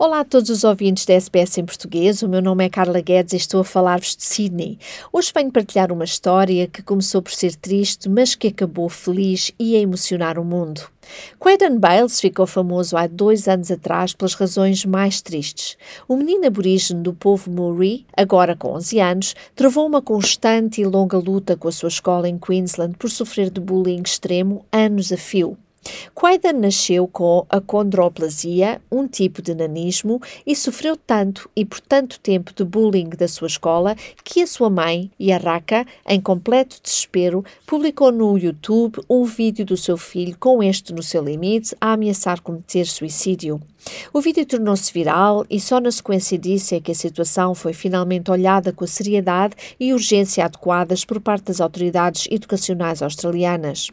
Olá a todos os ouvintes da SBS em português. O meu nome é Carla Guedes e estou a falar-vos de Sydney. Hoje venho partilhar uma história que começou por ser triste, mas que acabou feliz e a emocionar o mundo. Quaden Bales ficou famoso há dois anos atrás pelas razões mais tristes. O menino aborígene do povo Maori, agora com 11 anos, travou uma constante e longa luta com a sua escola em Queensland por sofrer de bullying extremo anos a fio. Quaiden nasceu com a condroplasia, um tipo de nanismo, e sofreu tanto e por tanto tempo de bullying da sua escola que a sua mãe, Yarraka, em completo desespero, publicou no YouTube um vídeo do seu filho com este no seu limite a ameaçar cometer suicídio. O vídeo tornou-se viral e só na sequência disso é que a situação foi finalmente olhada com a seriedade e urgência adequadas por parte das autoridades educacionais australianas.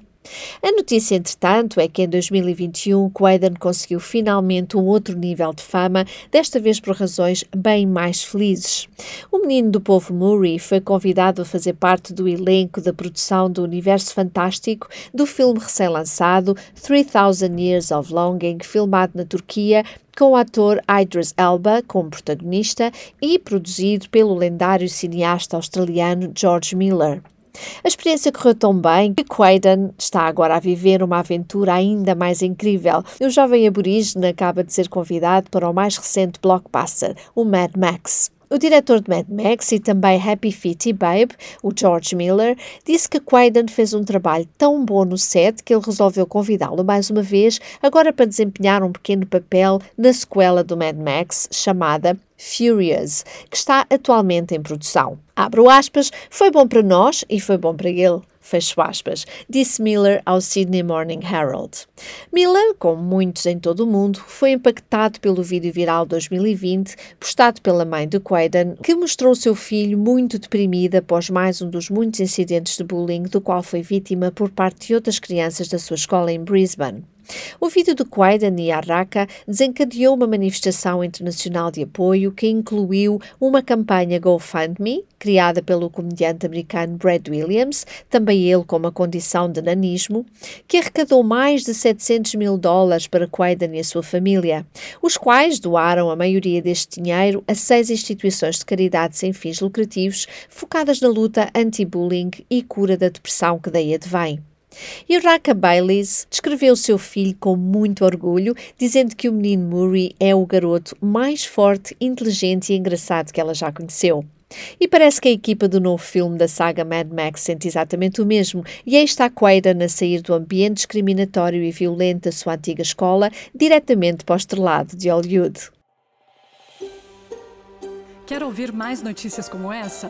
A notícia, entretanto, é que em 2021 Quaiden conseguiu finalmente um outro nível de fama, desta vez por razões bem mais felizes. O menino do povo Murray foi convidado a fazer parte do elenco da produção do universo fantástico do filme recém-lançado 3000 Years of Longing, filmado na Turquia com o ator Idris Elba como protagonista e produzido pelo lendário cineasta australiano George Miller. A experiência correu tão bem que Quaiden está agora a viver uma aventura ainda mais incrível. O jovem aborígene acaba de ser convidado para o mais recente blockbuster, o Mad Max. O diretor de Mad Max e também Happy Feet e Babe, o George Miller, disse que Quaiden fez um trabalho tão bom no set que ele resolveu convidá-lo mais uma vez, agora para desempenhar um pequeno papel na sequela do Mad Max, chamada Furious, que está atualmente em produção. Abro aspas, foi bom para nós e foi bom para ele. Fecho aspas, disse Miller ao Sydney Morning Herald. Miller, como muitos em todo o mundo, foi impactado pelo vídeo viral 2020 postado pela mãe de Quaiden, que mostrou seu filho muito deprimido após mais um dos muitos incidentes de bullying do qual foi vítima por parte de outras crianças da sua escola em Brisbane. O vídeo de Quaiden e Arraka desencadeou uma manifestação internacional de apoio que incluiu uma campanha GoFundMe, criada pelo comediante americano Brad Williams, também ele com uma condição de nanismo, que arrecadou mais de 700 mil dólares para Quaiden e a sua família, os quais doaram a maioria deste dinheiro a seis instituições de caridade sem fins lucrativos focadas na luta anti-bullying e cura da depressão que daí advém. E Raka Baileys descreveu seu filho com muito orgulho, dizendo que o menino Murray é o garoto mais forte, inteligente e engraçado que ela já conheceu. E parece que a equipa do novo filme da saga Mad Max sente exatamente o mesmo, e aí está Quaiden a sair do ambiente discriminatório e violento da sua antiga escola diretamente para o estrelado de Hollywood. Quer ouvir mais notícias como essa?